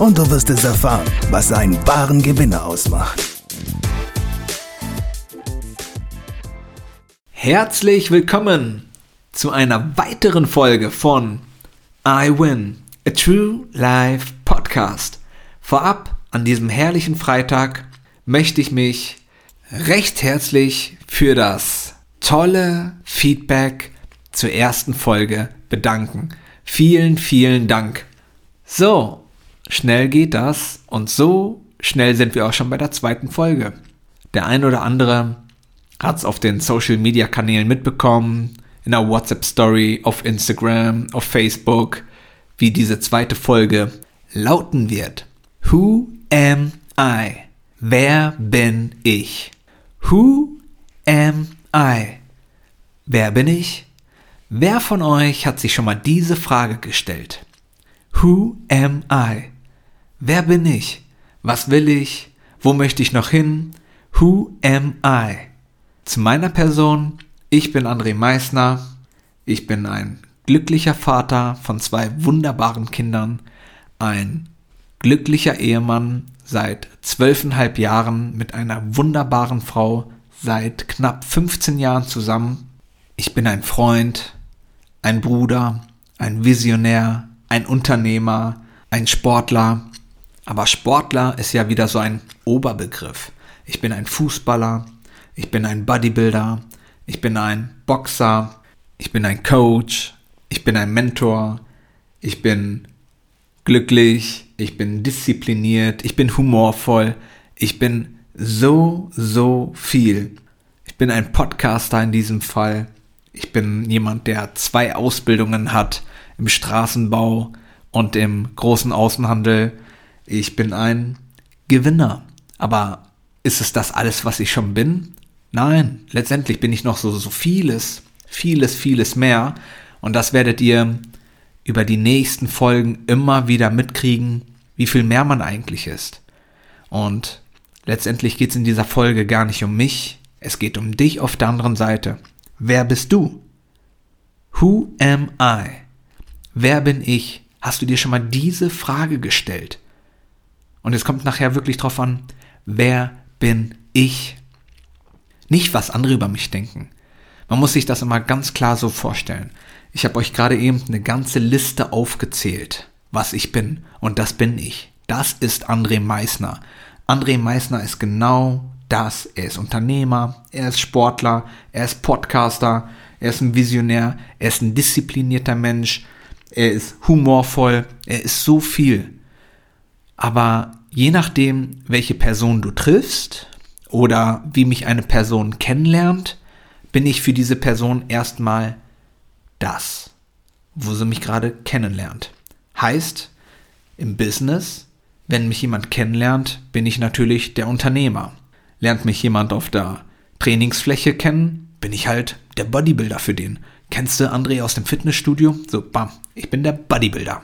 und du wirst es erfahren, was einen wahren Gewinner ausmacht. Herzlich willkommen zu einer weiteren Folge von I Win, a True Life Podcast. Vorab an diesem herrlichen Freitag möchte ich mich recht herzlich für das tolle Feedback zur ersten Folge bedanken. Vielen, vielen Dank. So, Schnell geht das und so schnell sind wir auch schon bei der zweiten Folge. Der ein oder andere hat es auf den Social Media Kanälen mitbekommen, in der WhatsApp Story, auf Instagram, auf Facebook, wie diese zweite Folge lauten wird. Who am I? Wer bin ich? Who am I? Wer bin ich? Wer von euch hat sich schon mal diese Frage gestellt? Who am I? Wer bin ich? Was will ich? Wo möchte ich noch hin? Who am I? Zu meiner Person, ich bin André Meissner. Ich bin ein glücklicher Vater von zwei wunderbaren Kindern, ein glücklicher Ehemann seit zwölfeinhalb Jahren mit einer wunderbaren Frau seit knapp 15 Jahren zusammen. Ich bin ein Freund, ein Bruder, ein Visionär, ein Unternehmer, ein Sportler, aber Sportler ist ja wieder so ein Oberbegriff. Ich bin ein Fußballer, ich bin ein Bodybuilder, ich bin ein Boxer, ich bin ein Coach, ich bin ein Mentor, ich bin glücklich, ich bin diszipliniert, ich bin humorvoll, ich bin so, so viel. Ich bin ein Podcaster in diesem Fall. Ich bin jemand, der zwei Ausbildungen hat im Straßenbau und im großen Außenhandel ich bin ein Gewinner. Aber ist es das alles, was ich schon bin? Nein, letztendlich bin ich noch so, so vieles, vieles, vieles mehr. Und das werdet ihr über die nächsten Folgen immer wieder mitkriegen, wie viel mehr man eigentlich ist. Und letztendlich geht es in dieser Folge gar nicht um mich, es geht um dich auf der anderen Seite. Wer bist du? Who am I? Wer bin ich? Hast du dir schon mal diese Frage gestellt? Und es kommt nachher wirklich drauf an, wer bin ich? Nicht, was andere über mich denken. Man muss sich das immer ganz klar so vorstellen. Ich habe euch gerade eben eine ganze Liste aufgezählt, was ich bin. Und das bin ich. Das ist André Meissner. André Meissner ist genau das. Er ist Unternehmer, er ist Sportler, er ist Podcaster, er ist ein Visionär, er ist ein disziplinierter Mensch, er ist humorvoll, er ist so viel. Aber je nachdem, welche Person du triffst oder wie mich eine Person kennenlernt, bin ich für diese Person erstmal das, wo sie mich gerade kennenlernt. Heißt, im Business, wenn mich jemand kennenlernt, bin ich natürlich der Unternehmer. Lernt mich jemand auf der Trainingsfläche kennen, bin ich halt der Bodybuilder für den. Kennst du André aus dem Fitnessstudio? So, bam, ich bin der Bodybuilder.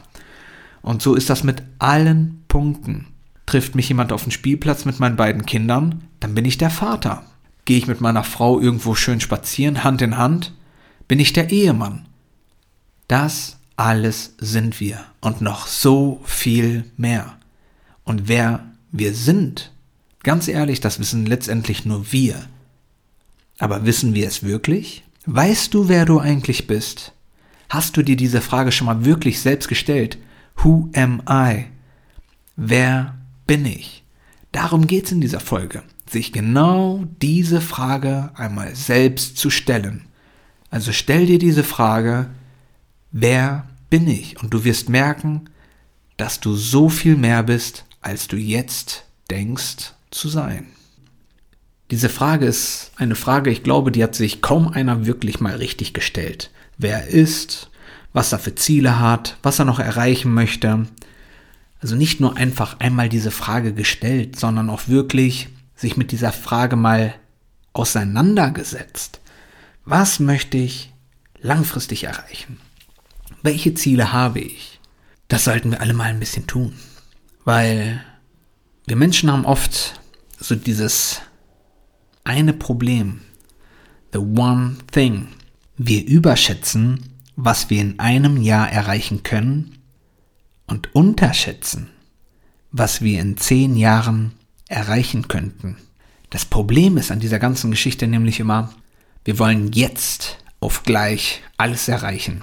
Und so ist das mit allen Punkten. Trifft mich jemand auf dem Spielplatz mit meinen beiden Kindern, dann bin ich der Vater. Gehe ich mit meiner Frau irgendwo schön spazieren, Hand in Hand, bin ich der Ehemann. Das alles sind wir und noch so viel mehr. Und wer wir sind, ganz ehrlich, das wissen letztendlich nur wir. Aber wissen wir es wirklich? Weißt du, wer du eigentlich bist? Hast du dir diese Frage schon mal wirklich selbst gestellt? Who am I? Wer bin ich? Darum geht es in dieser Folge, sich genau diese Frage einmal selbst zu stellen. Also stell dir diese Frage, wer bin ich? Und du wirst merken, dass du so viel mehr bist, als du jetzt denkst zu sein. Diese Frage ist eine Frage, ich glaube, die hat sich kaum einer wirklich mal richtig gestellt. Wer ist, was er für Ziele hat, was er noch erreichen möchte. Also nicht nur einfach einmal diese Frage gestellt, sondern auch wirklich sich mit dieser Frage mal auseinandergesetzt. Was möchte ich langfristig erreichen? Welche Ziele habe ich? Das sollten wir alle mal ein bisschen tun. Weil wir Menschen haben oft so dieses eine Problem. The one thing. Wir überschätzen, was wir in einem Jahr erreichen können und unterschätzen, was wir in zehn Jahren erreichen könnten. Das Problem ist an dieser ganzen Geschichte nämlich immer, wir wollen jetzt auf gleich alles erreichen.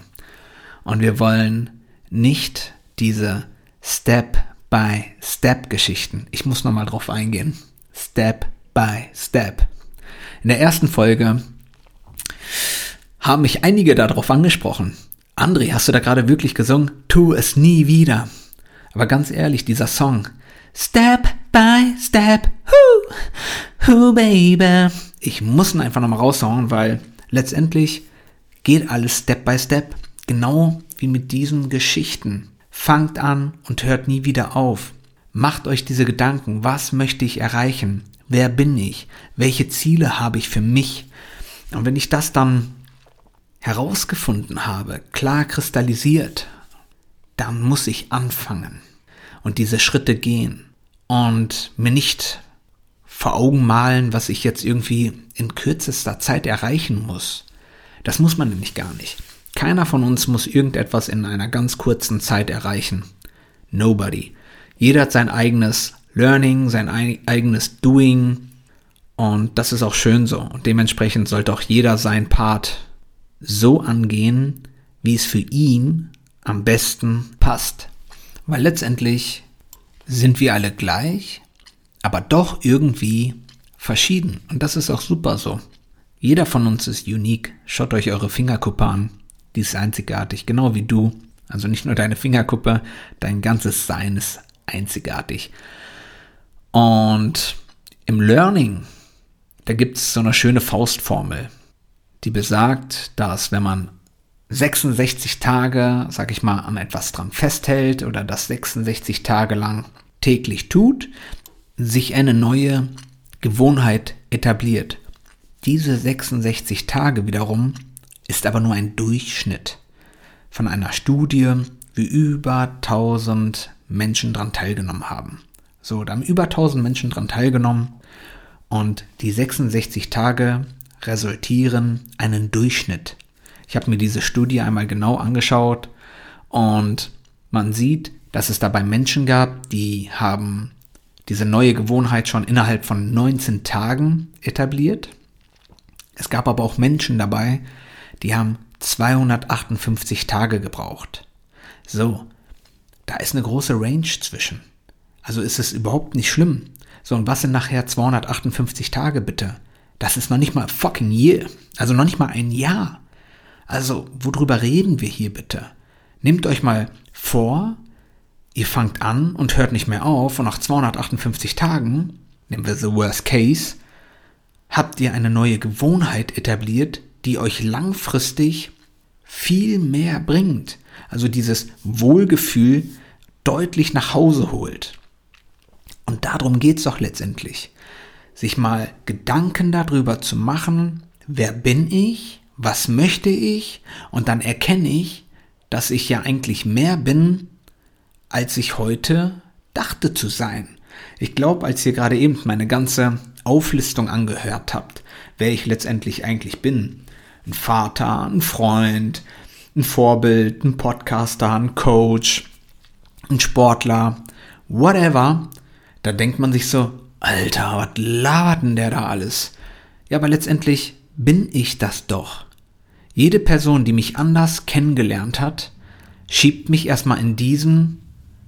Und wir wollen nicht diese Step-by-Step-Geschichten. Ich muss nochmal drauf eingehen. Step-by-Step. In der ersten Folge haben mich einige darauf angesprochen. André, hast du da gerade wirklich gesungen? Tu es nie wieder. Aber ganz ehrlich, dieser Song. Step by Step, hu, hu, baby. Ich muss ihn einfach nochmal raushauen, weil letztendlich geht alles Step by Step. Genau wie mit diesen Geschichten. Fangt an und hört nie wieder auf. Macht euch diese Gedanken. Was möchte ich erreichen? Wer bin ich? Welche Ziele habe ich für mich? Und wenn ich das dann herausgefunden habe, klar kristallisiert, dann muss ich anfangen und diese Schritte gehen und mir nicht vor Augen malen, was ich jetzt irgendwie in kürzester Zeit erreichen muss. Das muss man nämlich gar nicht. Keiner von uns muss irgendetwas in einer ganz kurzen Zeit erreichen. Nobody. Jeder hat sein eigenes Learning, sein eigenes Doing und das ist auch schön so. Und dementsprechend sollte auch jeder sein Part so angehen, wie es für ihn am besten passt. Weil letztendlich sind wir alle gleich, aber doch irgendwie verschieden. Und das ist auch super so. Jeder von uns ist unique. Schaut euch eure Fingerkuppe an. Die ist einzigartig, genau wie du. Also nicht nur deine Fingerkuppe, dein ganzes Sein ist einzigartig. Und im Learning, da gibt es so eine schöne Faustformel die besagt, dass wenn man 66 Tage, sag ich mal, an etwas dran festhält oder das 66 Tage lang täglich tut, sich eine neue Gewohnheit etabliert. Diese 66 Tage wiederum ist aber nur ein Durchschnitt von einer Studie, wie über 1000 Menschen dran teilgenommen haben. So, da haben über 1000 Menschen dran teilgenommen und die 66 Tage resultieren einen Durchschnitt. Ich habe mir diese Studie einmal genau angeschaut und man sieht, dass es dabei Menschen gab, die haben diese neue Gewohnheit schon innerhalb von 19 Tagen etabliert. Es gab aber auch Menschen dabei, die haben 258 Tage gebraucht. So, da ist eine große Range zwischen. Also ist es überhaupt nicht schlimm. So, und was sind nachher 258 Tage bitte? Das ist noch nicht mal fucking year. Also noch nicht mal ein Jahr. Also, worüber reden wir hier bitte? Nehmt euch mal vor, ihr fangt an und hört nicht mehr auf und nach 258 Tagen, nehmen wir the worst case, habt ihr eine neue Gewohnheit etabliert, die euch langfristig viel mehr bringt. Also dieses Wohlgefühl deutlich nach Hause holt. Und darum geht's doch letztendlich sich mal Gedanken darüber zu machen, wer bin ich, was möchte ich, und dann erkenne ich, dass ich ja eigentlich mehr bin, als ich heute dachte zu sein. Ich glaube, als ihr gerade eben meine ganze Auflistung angehört habt, wer ich letztendlich eigentlich bin, ein Vater, ein Freund, ein Vorbild, ein Podcaster, ein Coach, ein Sportler, whatever, da denkt man sich so, Alter, was labert denn der da alles? Ja, aber letztendlich bin ich das doch. Jede Person, die mich anders kennengelernt hat, schiebt mich erstmal in diesen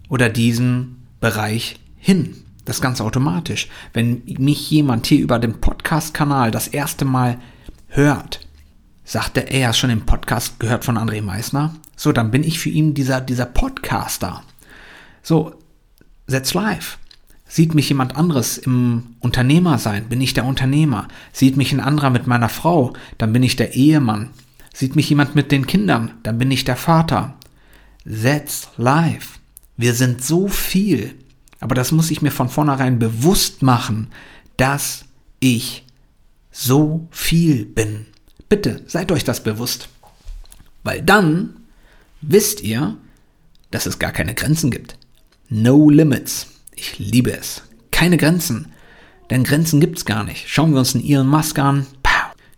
oder diesen Bereich hin. Das ganz automatisch. Wenn mich jemand hier über den Podcast-Kanal das erste Mal hört, sagt er, er hat schon den Podcast gehört von André Meissner. So, dann bin ich für ihn dieser, dieser Podcaster. So, that's live. Sieht mich jemand anderes im Unternehmer sein, bin ich der Unternehmer. Sieht mich ein anderer mit meiner Frau, dann bin ich der Ehemann. Sieht mich jemand mit den Kindern, dann bin ich der Vater. That's life. Wir sind so viel. Aber das muss ich mir von vornherein bewusst machen, dass ich so viel bin. Bitte seid euch das bewusst. Weil dann wisst ihr, dass es gar keine Grenzen gibt. No limits. Ich liebe es. Keine Grenzen. Denn Grenzen gibt's gar nicht. Schauen wir uns einen Elon Musk an.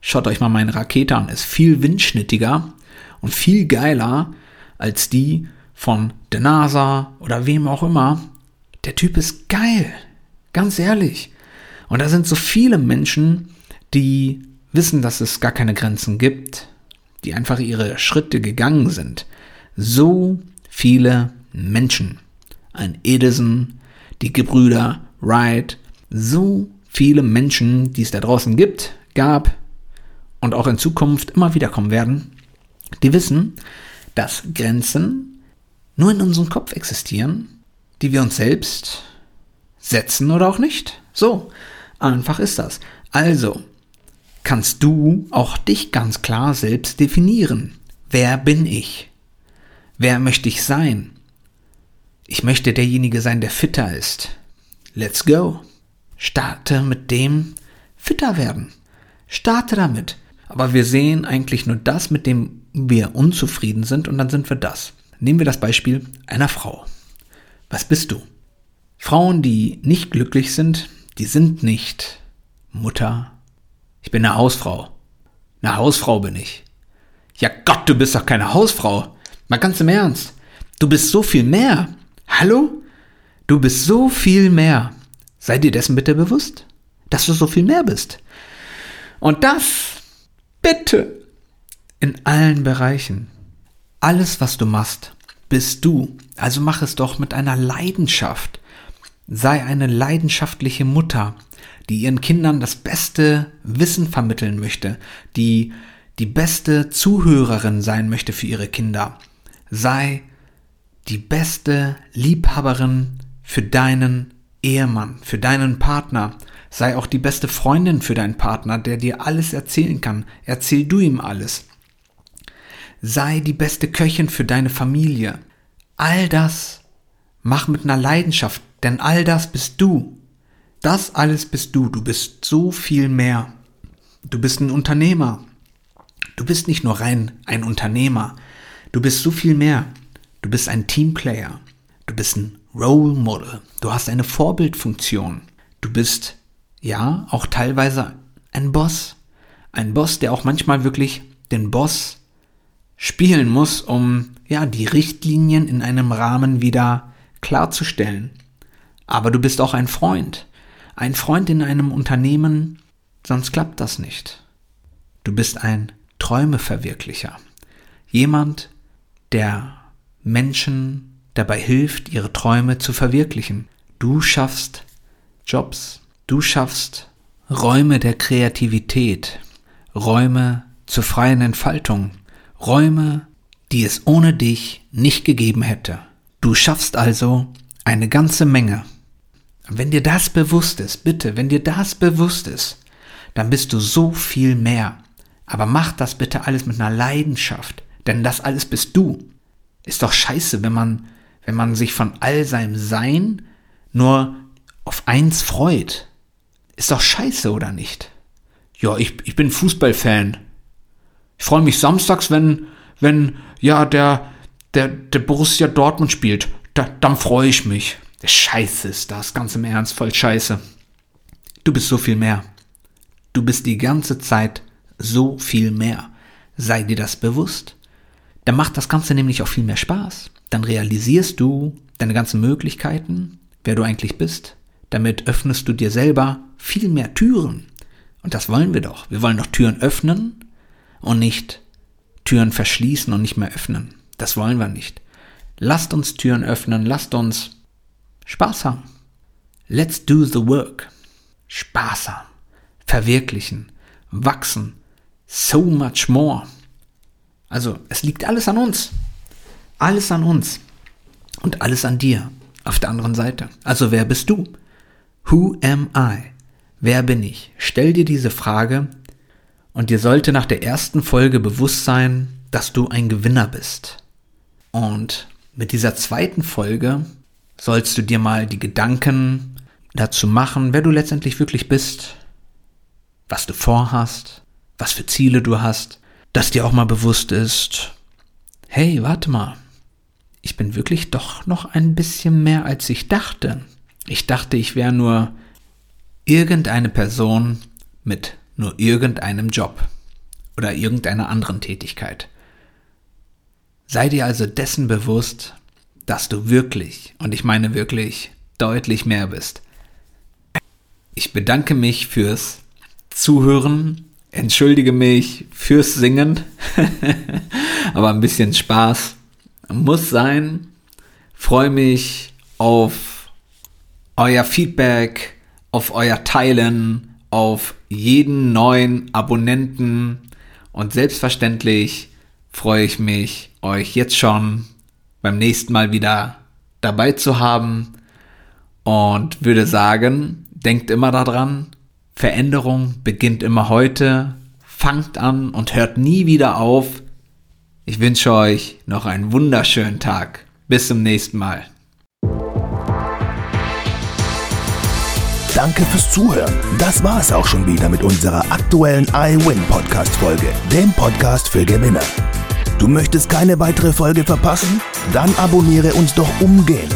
Schaut euch mal meine Rakete an. Ist viel windschnittiger und viel geiler als die von der NASA oder wem auch immer. Der Typ ist geil. Ganz ehrlich. Und da sind so viele Menschen, die wissen, dass es gar keine Grenzen gibt, die einfach ihre Schritte gegangen sind. So viele Menschen. Ein Edison, die Gebrüder Wright, so viele Menschen, die es da draußen gibt, gab und auch in Zukunft immer wieder kommen werden, die wissen, dass Grenzen nur in unserem Kopf existieren, die wir uns selbst setzen oder auch nicht. So, einfach ist das. Also, kannst du auch dich ganz klar selbst definieren. Wer bin ich? Wer möchte ich sein? Ich möchte derjenige sein, der fitter ist. Let's go. Starte mit dem fitter werden. Starte damit. Aber wir sehen eigentlich nur das, mit dem wir unzufrieden sind und dann sind wir das. Nehmen wir das Beispiel einer Frau. Was bist du? Frauen, die nicht glücklich sind, die sind nicht Mutter, ich bin eine Hausfrau. Eine Hausfrau bin ich. Ja Gott, du bist doch keine Hausfrau. Mal ganz im Ernst. Du bist so viel mehr. Hallo? Du bist so viel mehr. Sei dir dessen bitte bewusst, dass du so viel mehr bist. Und das bitte in allen Bereichen. Alles, was du machst, bist du. Also mach es doch mit einer Leidenschaft. Sei eine leidenschaftliche Mutter die ihren Kindern das beste Wissen vermitteln möchte, die die beste Zuhörerin sein möchte für ihre Kinder. Sei die beste Liebhaberin für deinen Ehemann, für deinen Partner. Sei auch die beste Freundin für deinen Partner, der dir alles erzählen kann. Erzähl du ihm alles. Sei die beste Köchin für deine Familie. All das mach mit einer Leidenschaft, denn all das bist du. Das alles bist du. Du bist so viel mehr. Du bist ein Unternehmer. Du bist nicht nur rein ein Unternehmer. Du bist so viel mehr. Du bist ein Teamplayer. Du bist ein Role Model. Du hast eine Vorbildfunktion. Du bist, ja, auch teilweise ein Boss. Ein Boss, der auch manchmal wirklich den Boss spielen muss, um, ja, die Richtlinien in einem Rahmen wieder klarzustellen. Aber du bist auch ein Freund ein Freund in einem Unternehmen, sonst klappt das nicht. Du bist ein Träumeverwirklicher. Jemand, der Menschen dabei hilft, ihre Träume zu verwirklichen. Du schaffst Jobs, du schaffst Räume der Kreativität, Räume zur freien Entfaltung, Räume, die es ohne dich nicht gegeben hätte. Du schaffst also eine ganze Menge. Wenn dir das bewusst ist, bitte, wenn dir das bewusst ist, dann bist du so viel mehr. Aber mach das bitte alles mit einer Leidenschaft, denn das alles bist du. Ist doch scheiße, wenn man, wenn man sich von all seinem Sein nur auf eins freut. Ist doch scheiße, oder nicht? Ja, ich, ich bin Fußballfan. Ich freue mich samstags, wenn, wenn, ja, der, der, der Borussia Dortmund spielt. Da, dann freue ich mich. Scheiße ist das, ganz im Ernst, voll scheiße. Du bist so viel mehr. Du bist die ganze Zeit so viel mehr. Sei dir das bewusst. Dann macht das Ganze nämlich auch viel mehr Spaß. Dann realisierst du deine ganzen Möglichkeiten, wer du eigentlich bist. Damit öffnest du dir selber viel mehr Türen. Und das wollen wir doch. Wir wollen doch Türen öffnen und nicht Türen verschließen und nicht mehr öffnen. Das wollen wir nicht. Lasst uns Türen öffnen, lasst uns Spaß haben. Let's do the work. Spaß haben. Verwirklichen. Wachsen. So much more. Also, es liegt alles an uns. Alles an uns. Und alles an dir. Auf der anderen Seite. Also, wer bist du? Who am I? Wer bin ich? Stell dir diese Frage und dir sollte nach der ersten Folge bewusst sein, dass du ein Gewinner bist. Und Mit dieser zweiten Folge sollst du dir mal die Gedanken dazu machen, wer du letztendlich wirklich bist, was du vorhast, was für Ziele du hast, dass dir auch mal bewusst ist, hey, warte mal, ich bin wirklich doch noch ein bisschen mehr als ich dachte. Ich dachte, ich wäre nur irgendeine Person mit nur irgendeinem Job oder irgendeiner anderen Tätigkeit. Sei dir also dessen bewusst, dass du wirklich, und ich meine wirklich, deutlich mehr bist. Ich bedanke mich fürs Zuhören, entschuldige mich fürs Singen, aber ein bisschen Spaß muss sein. Freue mich auf euer Feedback, auf euer Teilen, auf jeden neuen Abonnenten und selbstverständlich freue ich mich, euch jetzt schon beim nächsten Mal wieder dabei zu haben und würde sagen, denkt immer daran, Veränderung beginnt immer heute, fangt an und hört nie wieder auf. Ich wünsche euch noch einen wunderschönen Tag. Bis zum nächsten Mal. Danke fürs Zuhören. Das war es auch schon wieder mit unserer aktuellen iWin Podcast Folge, dem Podcast für Gewinner. Du möchtest keine weitere Folge verpassen? Dann abonniere uns doch umgehend.